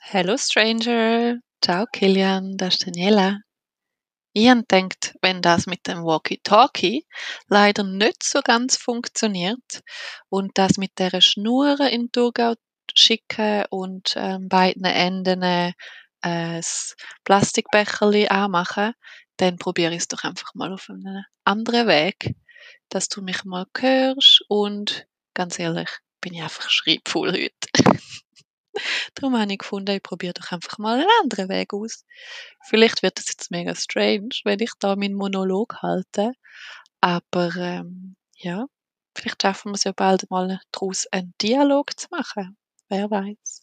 Hallo Stranger. Ciao Kilian, das ist Daniela. Habe gedacht, wenn das mit dem Walkie-Talkie leider nicht so ganz funktioniert und das mit der Schnur in Thurgau schicken und ähm, beiden Enden äh, das Plastikbecherli anmachen, dann probiere ich es doch einfach mal auf einem anderen Weg, dass du mich mal hörst und ganz ehrlich, bin ich einfach schreibvoll heute. Darum habe ich gefunden, ich probiere doch einfach mal einen anderen Weg aus. Vielleicht wird das jetzt mega strange, wenn ich da meinen Monolog halte. Aber ähm, ja, vielleicht schaffen wir es ja bald mal daraus, einen Dialog zu machen. Wer weiß.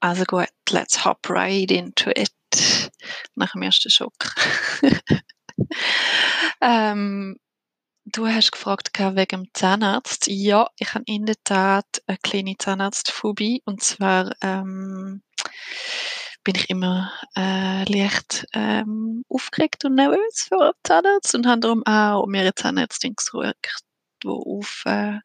Also gut, let's hop right into it. Nach dem ersten Schock. ähm, Du hast gefragt wegen dem Zahnarzt. Ja, ich habe in der Tat eine kleine Zahnarztphobie. Und zwar ähm, bin ich immer äh, leicht ähm, aufgeregt und nervös für einen Zahnarzt und habe darum auch eine Zahnärztin gesucht, die auf äh,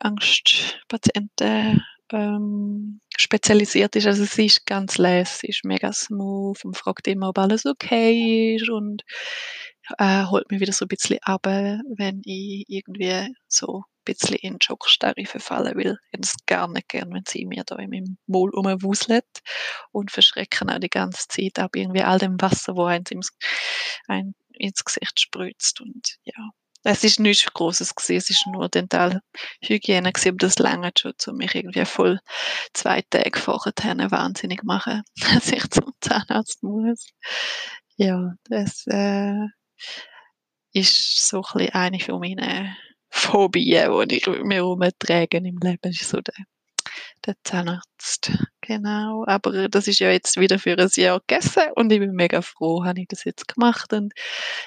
Angstpatienten ähm, spezialisiert ist. Also sie ist ganz leise, sie ist mega smooth und fragt immer, ob alles okay ist und äh, holt mich wieder so ein bisschen ab, wenn ich irgendwie so ein bisschen in Schockstarre verfallen will. Ich hätte es gar nicht gern, wenn sie mir da in meinem Maul rumwuselt und verschrecken auch die ganze Zeit ab irgendwie all dem Wasser, wo eins ins, ein ins Gesicht spritzt und ja. Es ist nichts Großes gewesen, es ist nur Dentalhygiene gewesen, aber das lange schon, um mich irgendwie voll zwei Tage vorher wahnsinnig machen, dass ich zum Zahnarzt muss. Ja, das äh, ist so ein eine von meinen Phobien, die ich mir herumtrage im Leben, ist so der, der Zahnarzt. Genau, aber das ist ja jetzt wieder für ein Jahr gegessen und ich bin mega froh, habe ich das jetzt gemacht und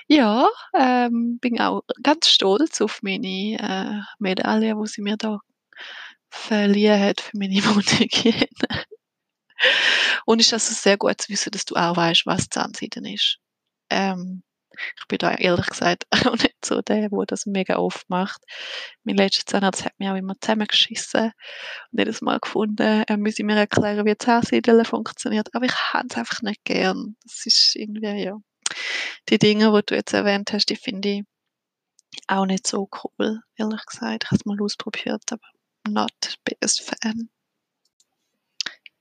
ja, ähm, bin auch ganz stolz auf meine äh, Medaille, wo sie mir da verliehen hat für meine Mundhygiene. und ist also sehr gut zu wissen, dass du auch weißt, was Zahnseiden ist. Ähm, ich bin da ehrlich gesagt auch nicht so der, der das mega oft macht. Mein letzter Zahnarzt hat mich auch immer zusammengeschissen und jedes Mal gefunden, er müsse mir erklären, wie Zahnsiedeln funktioniert. Aber ich habe es einfach nicht gern. Das ist irgendwie, ja. Die Dinge, die du jetzt erwähnt hast, die finde ich auch nicht so cool, ehrlich gesagt. Ich habe es mal ausprobiert, aber not biggest fan.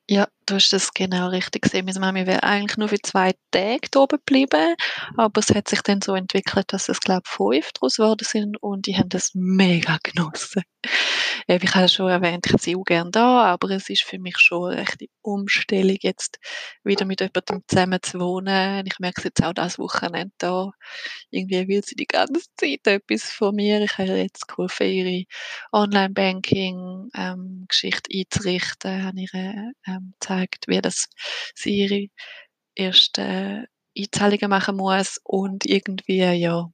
Ja, du hast das genau richtig gesehen. Meine Mami wäre eigentlich nur für zwei Tage da oben geblieben, aber es hat sich dann so entwickelt, dass es, glaube ich, fünf daraus geworden sind und die haben das mega genossen. Ich habe schon erwähnt, ich bin auch gerne da, aber es ist für mich schon eine echte Umstellung, jetzt wieder mit jemandem zusammen zu wohnen. Ich merke es jetzt auch das Wochenende da. Irgendwie will sie die ganze Zeit etwas von mir. Ich habe jetzt geholfen, ihre Online-Banking-Geschichte ähm, einzurichten, habe ihr ähm, gezeigt, wie das sie ihre ersten Einzahlungen machen muss und irgendwie, ja,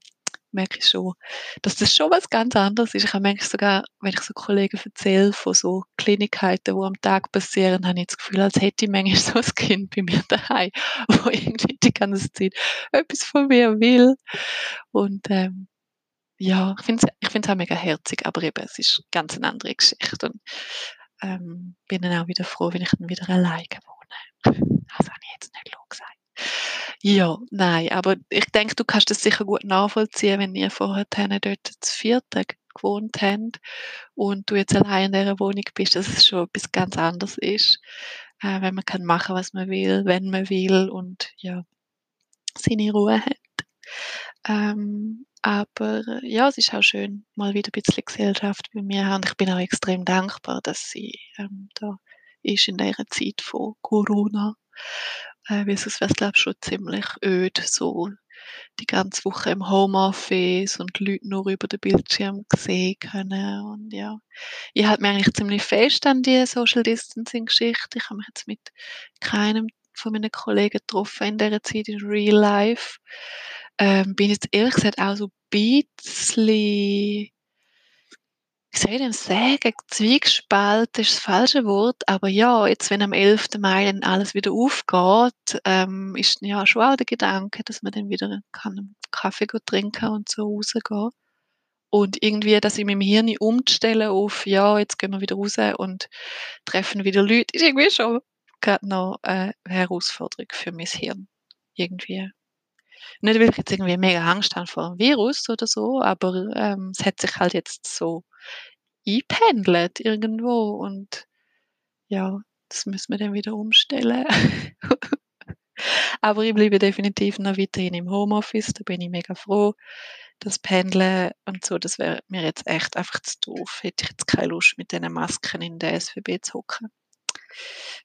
merke ich schon, dass das schon was ganz anderes ist. Ich habe manchmal sogar, wenn ich so Kollegen erzähle von so Kleinigkeiten, die am Tag passieren, habe ich das Gefühl, als hätte ich manchmal so ein Kind bei mir daheim, wo irgendwie die ganze Zeit etwas von mir will. Und ähm, ja, ich finde es ich auch mega herzig, aber eben, es ist ganz eine andere Geschichte. Und ähm, bin dann auch wieder froh, wenn ich dann wieder alleine wohne. Das habe ich jetzt nicht gesagt. Ja, nein, aber ich denke, du kannst das sicher gut nachvollziehen, wenn ihr vorher dort zu vierten gewohnt habt und du jetzt allein in dieser Wohnung bist, dass es schon etwas ganz anderes ist, äh, wenn man kann machen, was man will, wenn man will und ja, seine Ruhe hat. Ähm, aber ja, es ist auch schön, mal wieder ein bisschen Gesellschaft bei mir haben. Ich bin auch extrem dankbar, dass sie ähm, da ist in dieser Zeit von Corona äh, weil sonst wäre es, glaube ich, schon ziemlich öd, so die ganze Woche im Homeoffice und die Leute nur über den Bildschirm sehen können. Und ja, ich halte mich eigentlich ziemlich fest an die Social Distancing Geschichte. Ich habe mich jetzt mit keinem von meinen Kollegen getroffen in dieser Zeit in Real Life. Ähm, bin jetzt ehrlich gesagt auch so ein bisschen wie soll ich denn sagen, Zwiegespalten ist das falsche Wort, aber ja, jetzt, wenn am 11. Mai dann alles wieder aufgeht, ähm, ist ja schon auch der Gedanke, dass man dann wieder kann einen Kaffee trinken und so rausgehen. Und irgendwie das in meinem Hirn umzustellen auf: „Ja, jetzt gehen wir wieder raus und treffen wieder Leute“, ist irgendwie schon grad noch, äh, 'ne Herausforderung für mein Hirn irgendwie. Nicht, weil ich jetzt irgendwie mega Angst habe vor 'm Virus oder so, aber, ähm, es hat sich halt jetzt so eingependelt irgendwo und ja, das müssen wir dann wieder umstellen. Aber ich bleibe definitiv noch weiterhin im Homeoffice, da bin ich mega froh. Das Pendeln und so, das wäre mir jetzt echt einfach zu doof. Hätte ich jetzt keine Lust, mit diesen Masken in der SBB zu hocken.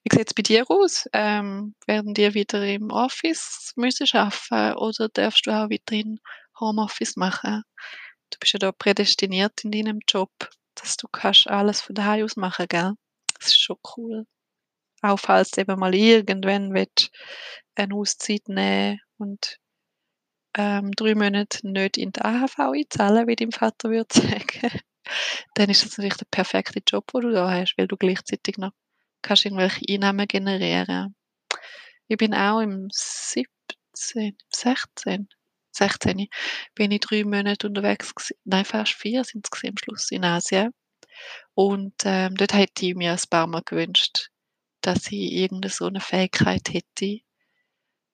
Wie sieht's bei dir aus? Ähm, werden dir wieder im Office müssen arbeiten oder darfst du auch weiterhin Homeoffice machen? Du bist ja da prädestiniert in deinem Job, dass du kannst alles von daheim aus machen, gell? Das ist schon cool. Auch falls du eben mal irgendwann willst, eine Auszeit nehmen und, ähm, 3 Monate nicht in die AHV einzahlen, wie dein Vater würde sagen, dann ist das natürlich der perfekte Job, den du da hast, weil du gleichzeitig noch kannst irgendwelche Einnahmen generieren. Ich bin auch im 17, 16, 16 bin ich 3 Monate unterwegs gsi nein, fast 4 sind's gsi am Schluss in Asien. Und, ähm, dort hätte ich mir ein paarmal gewünscht, dass ich irgend so 'ne Fähigkeit hätte,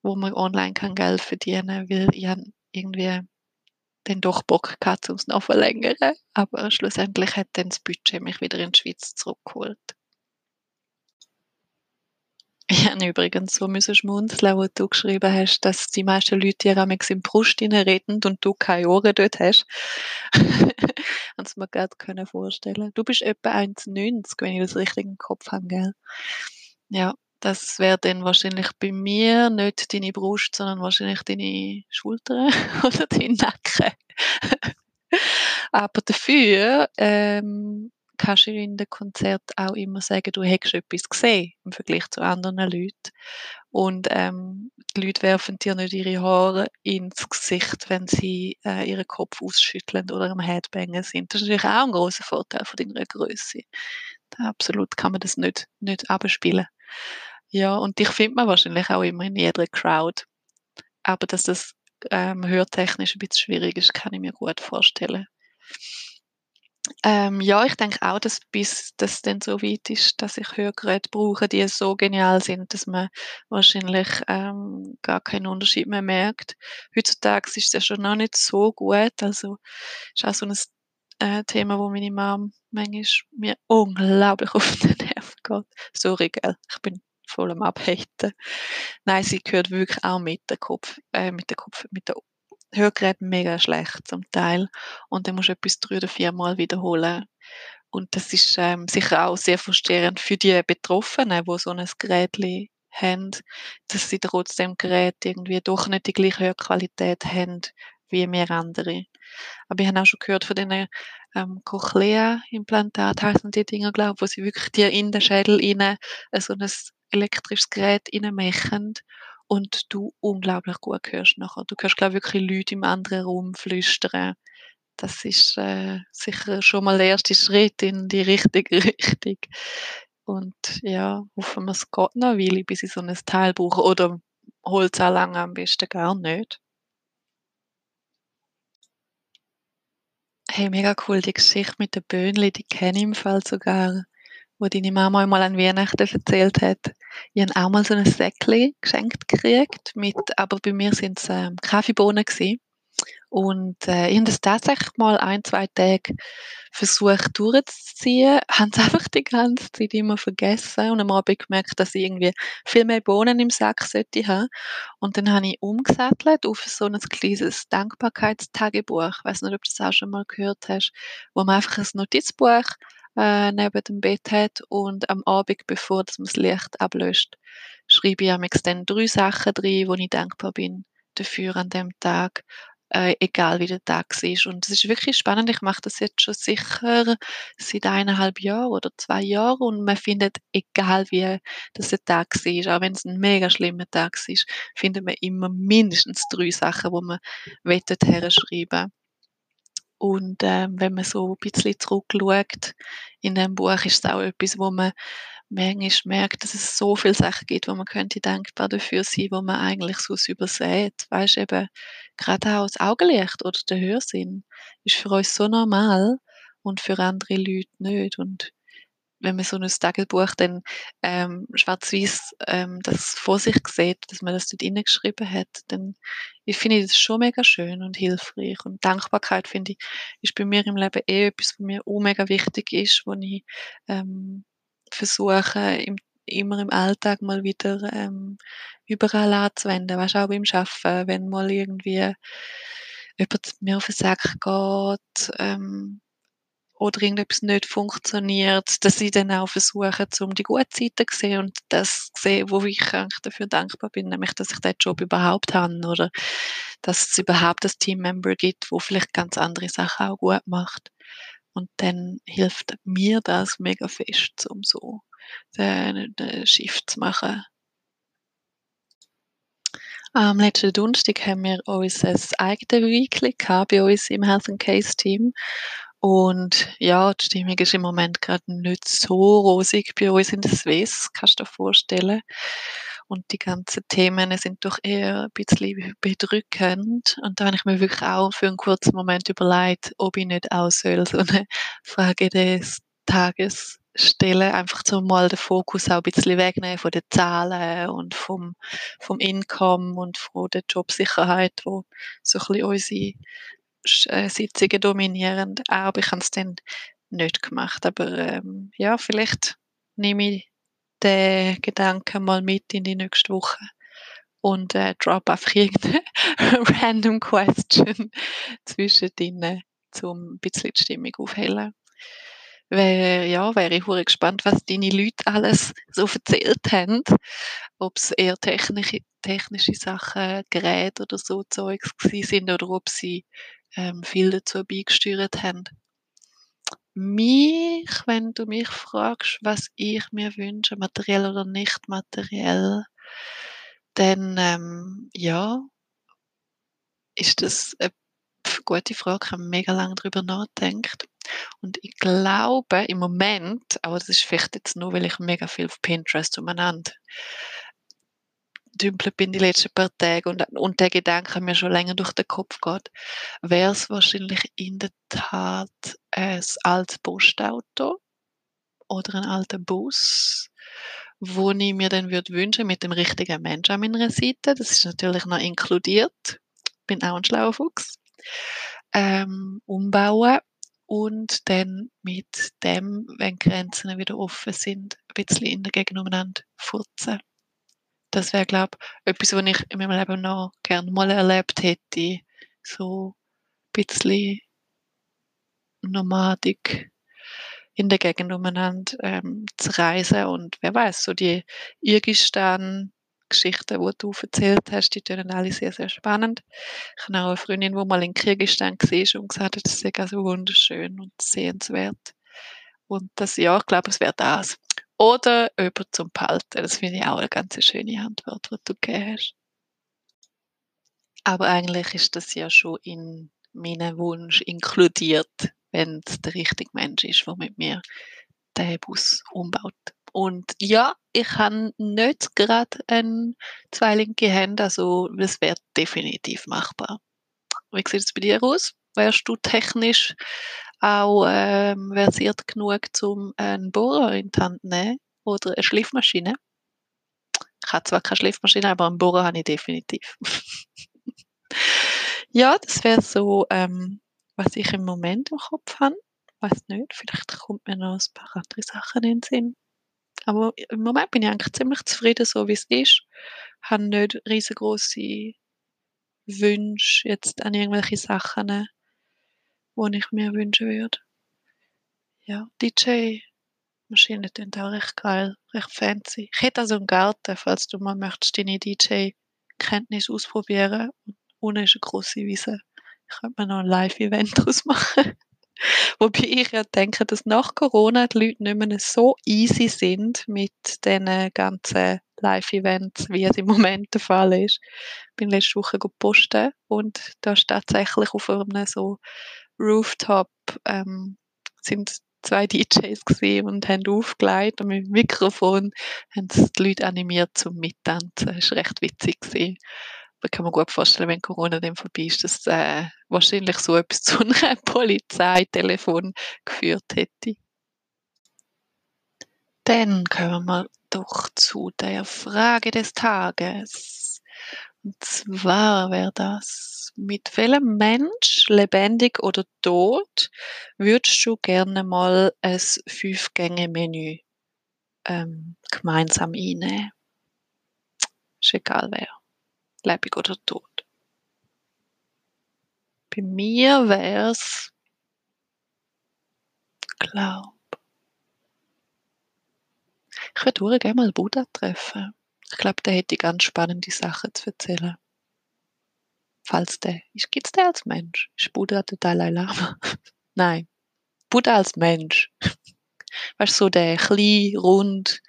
wo man online kann Geld verdienen, weil ich irgendwie dann doch Bock gehabt, um's noch verlängern, aber schlussendlich hat dann das Budget mich wieder in die Schweiz zurückgeholt. Ich habe übrigens so müssen schmunzeln, wo du geschrieben hast, dass die meisten Leute amigs in die Brust reinreden und du keine Ohren dort hast. Es mir können vorstellen. Du bist etwa 1,90, wenn ich das richtig im Kopf habe, gell? Ja, das wäre dann wahrscheinlich bei mir nicht deine Brust, sondern wahrscheinlich deine Schultern oder dein Nacken. Aber dafür, ähm, kannst du in den Konzerten auch immer sagen, du hättest etwas gesehen im Vergleich zu anderen Leuten. Und, ähm, die Leute werfen dir nicht ihre Haare ins Gesicht, wenn sie, äh, ihren Kopf ausschütteln oder am Headbangen sind. Das ist natürlich auch 'n grosser Vorteil von deiner Grösse. Da absolut kann man das nicht nicht abspielen. Ja, und dich findet man wahrscheinlich auch immer in jeder Crowd. Aber dass das, ähm, hörtechnisch 'n bisschen schwierig ist, kann ich mir gut vorstellen. Ähm, ja, ich denke auch, dass bis das dann so weit ist, dass ich Hörgeräte brauche, die so genial sind, dass man wahrscheinlich, ähm, gar keinen Unterschied mehr merkt. Heutzutage ist es ja schon noch nicht so gut, also ist auch so 'n äh, Thema, wo meine Mum manchmal mir unglaublich auf den Nerv geht. Sorry, gell, ich bin voll am Abhaten. Nein, sie hört wirklich auch mit der Kopf äh, mit der Kopf mit den Hörgeräten mega schlecht zum Teil und dann musst du etwas 3 oder viermal wiederholen. Und das ist, ähm, sicher auch sehr frustrierend für die Betroffenen, wo so 'n Gerätli haben, dass sie trotzdem Gerät irgendwie doch nicht die gleiche Hörqualität haben wie wir andere. Aber ich habe auch schon gehört von diesen, ähm, Cochlea-Implantat heissen die Dinger, glaube ich, wo sie wirklich dir in den Schädel rein, äh, so 'n elektrisches Gerät reinmachen und du unglaublich gut hörst nachher. Du hörst, glaube ich, wirklich Leute im anderen Raum flüstern. Das ist, äh, sicher schon mal der erste Schritt in die richtige Richtung. Und ja, hoffen wir, es geht noch 'ne Weile, bis ich so 'n Teil brauche oder holt's auch lang am besten gar nicht. Hey, mega cool, die Geschichte mit den Böhnli, die kenne ich im Fall sogar, wo deine Mama einmal an Weihnachten erzählt hat. Ich habe auch mal so 'n Säckli geschenkt gekriegt mit aber bei mir sind's, ähm, Kaffeebohnen gsi. Und, äh, ich habe das tatsächlich mal 1, 2 Tage versucht durchzuziehen, habe es einfach die ganze Zeit immer vergessen und am Abend gemerkt, dass ich irgendwie viel mehr Bohnen im Sack sollte haben. Und dann habe ich umgesattelt auf so 'n kleines Dankbarkeitstagebuch. Ich weiss nicht, ob du das auch schon mal gehört hast, wo man einfach 'n Notizbuch, äh, neben dem Bett hat und am Abend, bevor dass man das Licht ablöscht, schreibe ich amigs dann 3 Sachen drin, wo ich dankbar bin dafür an dem Tag, äh, egal wie der Tag war. Und es ist wirklich spannend. Ich mache das jetzt schon sicher seit 1,5 Jahren oder 2 Jahren und man findet, egal wie das der Tag war, auch wenn's 'n mega schlimmer Tag war, findet man immer mindestens 3 Sachen, wo man wettet herschreiben. Und ähm, wenn man so ein bisschen zurückschaut in dem Buch, ist es auch etwas, wo man manchmal merkt, dass es so viele Sachen gibt, wo man könnte dankbar dafür sein, wo man eigentlich sonst übersät. Weißt eben, gerade auch das Augenlicht oder der Hörsinn ist für uns so normal und für andere Leute nicht. Und wenn man so ein Tagebuch dann ähm, schwarz-weiß ähm, das vor sich sieht, dass man das dort hineingeschrieben hat, dann ich finde das schon mega schön und hilfreich. Und Dankbarkeit, finde ich, ist bei mir im Leben eh etwas, was mir auch mega wichtig ist, wo ich ähm, versuche, im, immer im Alltag mal wieder ähm, überall anzuwenden. Weißt du, auch beim Arbeiten, wenn mal irgendwie jemand mir auf den Sack geht, ähm, oder irgendetwas nicht funktioniert, dass ich dann auch versuche, um die gute Seite zu sehen und das zu sehen, wo ich eigentlich dafür dankbar bin, nämlich, dass ich diesen Job überhaupt habe oder dass es überhaupt das Teammember gibt, wo vielleicht ganz andere Sachen auch gut macht. Und dann hilft mir das mega fest, um so den, den Shift zu machen. Am letzten Donnerstag haben wir unser eigenes Weekly bei uns im Health and Case Team und ja, die Stimmung ist im Moment gerade nicht so rosig bei uns in der Swiss, kannst du dir vorstellen. Und die ganzen Themen sind doch eher ein bisschen bedrückend. Und da habe ich mir wirklich auch für einen kurzen Moment überlegt, ob ich nicht auch soll so eine Frage des Tages stellen, einfach zum mal den Fokus auch ein bisschen wegnehmen von den Zahlen und vom, vom Income und von der Jobsicherheit, wo so ein bisschen unsere Sitzungen dominieren. Aber ich habe es dann nicht gemacht. Aber ähm, ja, vielleicht nehme ich den Gedanken mal mit in die nächste Woche und äh, drop einfach irgendeine random Question zwischen denen, um ein bisschen die Stimmung aufhellen. Wär, ja, wäre ich gespannt, was deine Leute alles so erzählt haben. Ob es eher technische, technische Sachen, Geräte oder so Zeugs sind oder ob sie ähm, viel dazu beigesteuert haben. Mich, wenn du mich fragst, was ich mir wünsche, materiell oder nicht materiell, dann ähm, ja, ist das eine gute Frage. Ich habe mega lange darüber nachgedacht. Und ich glaube im Moment, aber das ist vielleicht jetzt nur, weil ich mega viel auf Pinterest umeinander dümpelt bin die letzten paar Tage und, und der Gedanke mir schon länger durch den Kopf geht, wäre es wahrscheinlich in der Tat ein altes Postauto oder ein alter Bus, wo ich mir dann würde wünschen mit dem richtigen Menschen an meiner Seite. Das ist natürlich noch inkludiert. Bin auch ein schlauer Fuchs. Ähm, umbauen und dann mit dem, wenn Grenzen wieder offen sind, ein bisschen in der Gegend umeinander furzen das wäre, glaube ich, etwas, was ich in meinem Leben noch gerne mal erlebt hätte. So ein bisschen Nomadik in der Gegend umeinander ähm, zu reisen und wer weiß, so die Irgistan Geschichten, die du erzählt hast, die tönen alle sehr, sehr spannend. Ich habe auch eine Freundin, die mal in Kirgisistan war und gesagt hat, das sei also wunderschön und sehenswert. Und das, ja, ich glaube, es wäre das. Oder jemand zum Behalten. Das finde ich auch eine ganz schöne Antwort, die du gegeben hast. Aber eigentlich ist das ja schon in meinen Wunsch inkludiert, wenn es der richtige Mensch ist, der mit mir den Bus umbaut. Und ja, ich habe nicht gerade ein, zwei linke Hände, also es wäre definitiv machbar. Wie sieht es bei dir aus? Wärst du technisch auch ähm, versiert genug, um einen Bohrer in die Hand zu nehmen oder eine Schliffmaschine. Ich habe zwar keine Schliffmaschine, aber einen Bohrer habe ich definitiv. ja, das wäre so, ähm, was ich im Moment im Kopf habe. Weiß nicht, vielleicht kommt mir noch ein paar andere Sachen in den Sinn. Aber im Moment bin ich eigentlich ziemlich zufrieden, so wie es ist. Ich habe nicht riesengroße Wünsche jetzt an irgendwelche Sachen, die ich mir wünschen würde. Ja, DJ-Maschinen sind auch recht geil, recht fancy. Ich hätte also einen Garten, falls du mal möchtest, deine DJ-Kenntnis ausprobieren. Und unten ist eine große Wiese. Ich könnte mir noch ein Live-Event daraus machen. Wobei ich ja denke, dass nach Corona die Leute nicht mehr so easy sind mit diesen ganzen Live-Events, wie es im Moment der Fall ist. Ich bin letzte Woche posten und da ist tatsächlich auf einem so Rooftop ähm, sind zwei DJs gesehen und haben aufgelegt und mit dem Mikrofon haben sie die Leute animiert zum Mittanzen. Das war recht witzig. Gewesen. Aber kann man gut vorstellen, wenn Corona dann vorbei ist, dass äh, wahrscheinlich so etwas zu einem Polizeitelefon geführt hätte. Dann kommen wir doch zu der Frage des Tages. Und zwar wäre das, mit welchem Mensch, lebendig oder tot, würdest du gerne mal ein Fünf-Gänge-Menü ähm, gemeinsam einnehmen? Ist egal wer, lebendig oder tot. Bei mir wäre es, glaub, ich würde gerne mal Buddha treffen. Ich glaube, der hätte ganz spannende Sachen zu erzählen. Falls der. Gibt es den als Mensch? Ist Buddha der Dalai Lama? Nein. Buddha als Mensch. Weißt du, so der klein, rund,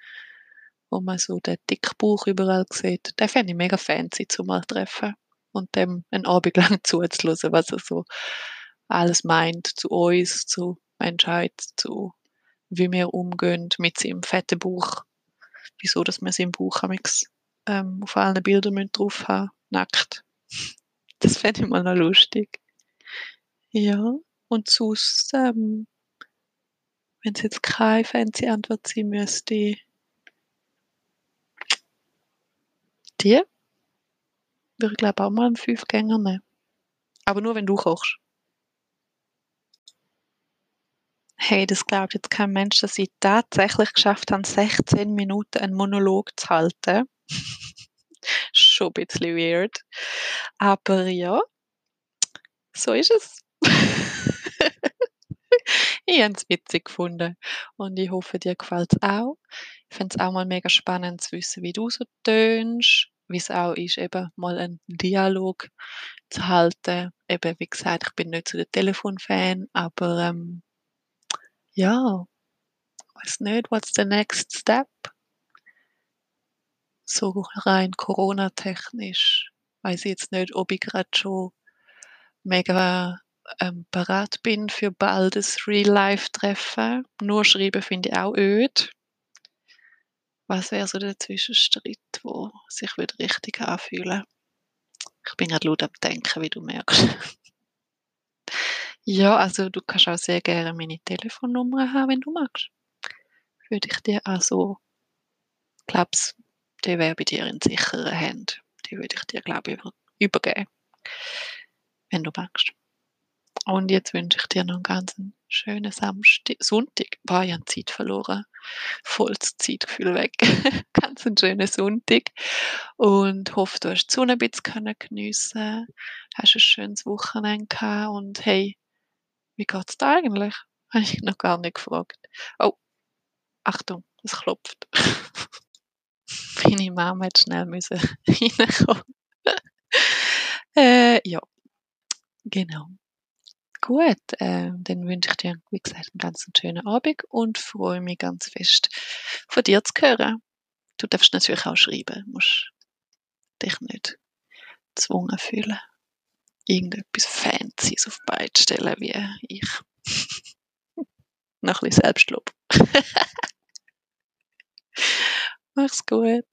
wo man so den Dickbuch überall sieht. Den fände ich mega fancy zu mal treffen. Und dem einen Abend lang zuzulassen, was er so alles meint zu uns, zu Menschheit, zu wie wir umgehen mit seinem fetten Buch. Wieso, dass wir seinen Buch ähm, auf allen Bildern drauf haben, nackt. Das fände ich mal noch lustig. Ja, und sonst, ähm, wenn es jetzt keine fancy Antwort sein müsste, die würde ich glaube auch mal einen Fünfgänger nehmen. Aber nur, wenn du kochst. Hey, das glaubt jetzt kein Mensch, dass ich tatsächlich geschafft habe, 16 Minuten einen Monolog zu halten. Schon ein bisschen weird. Aber ja, so ist es. ich habe es witzig gefunden und ich hoffe, dir gefällt es auch. Ich finde es auch mal mega spannend zu wissen, wie du so tönst, wie es auch ist, eben mal einen Dialog zu halten. Eben, wie gesagt, ich bin nicht so der Telefonfan, aber ähm, ja, weiß nicht, what's the next step? So rein Corona-technisch weiß ich jetzt nicht, ob ich gerade schon mega ähm, bereit bin für baldes Real-Life-Treffen. Nur schreiben finde ich auch öd. Was wäre so der Zwischenstritt, wo sich wieder richtig anfühlen? Ich bin gerade laut am Denken, wie du merkst. Ja, also du kannst auch sehr gerne meine Telefonnummer haben, wenn du magst. Würde ich dir also, glaubst, die wäre bei dir in sicheren Händen. Die würde ich dir, glaube ich, übergeben, wenn du magst. Und jetzt wünsche ich dir noch einen ganz schönen Samstag, Sonntag. War ja Zeit verloren. Volles Zeitgefühl weg. ganz einen schönen Sonntag. Und hoffe, du hast die Sonne ein bisschen geniessen Hast ein schönes Wochenende gehabt. Und hey, wie geht's da eigentlich? Habe ich noch gar nicht gefragt. Oh, Achtung, es klopft. Meine Mama hat schnell müssen reinkommen. äh, ja, genau. Gut, äh, dann wünsche ich dir, wie gesagt, einen ganz schönen Abend und freue mich ganz fest, von dir zu hören. Du darfst natürlich auch schreiben, musst dich nicht gezwungen fühlen irgendetwas Fancies auf beide stellen wie ich. Noch ein bisschen Selbstlob. Mach's gut.